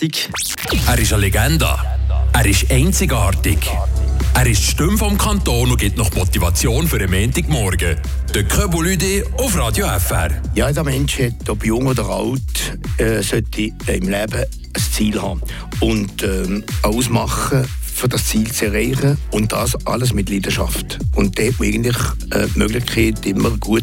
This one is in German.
Er ist eine Legende. Er ist einzigartig. Er ist die Stimme vom Kanton und gibt noch Motivation für den Montagmorgen. Der Köbulüde auf Radio FR. Jeder Mensch hat, ob jung oder alt, äh, sollte im Leben ein Ziel haben und ähm, ausmachen, für das Ziel zu erreichen und das alles mit Leidenschaft. Und da hat man eigentlich äh, die Möglichkeit, immer gut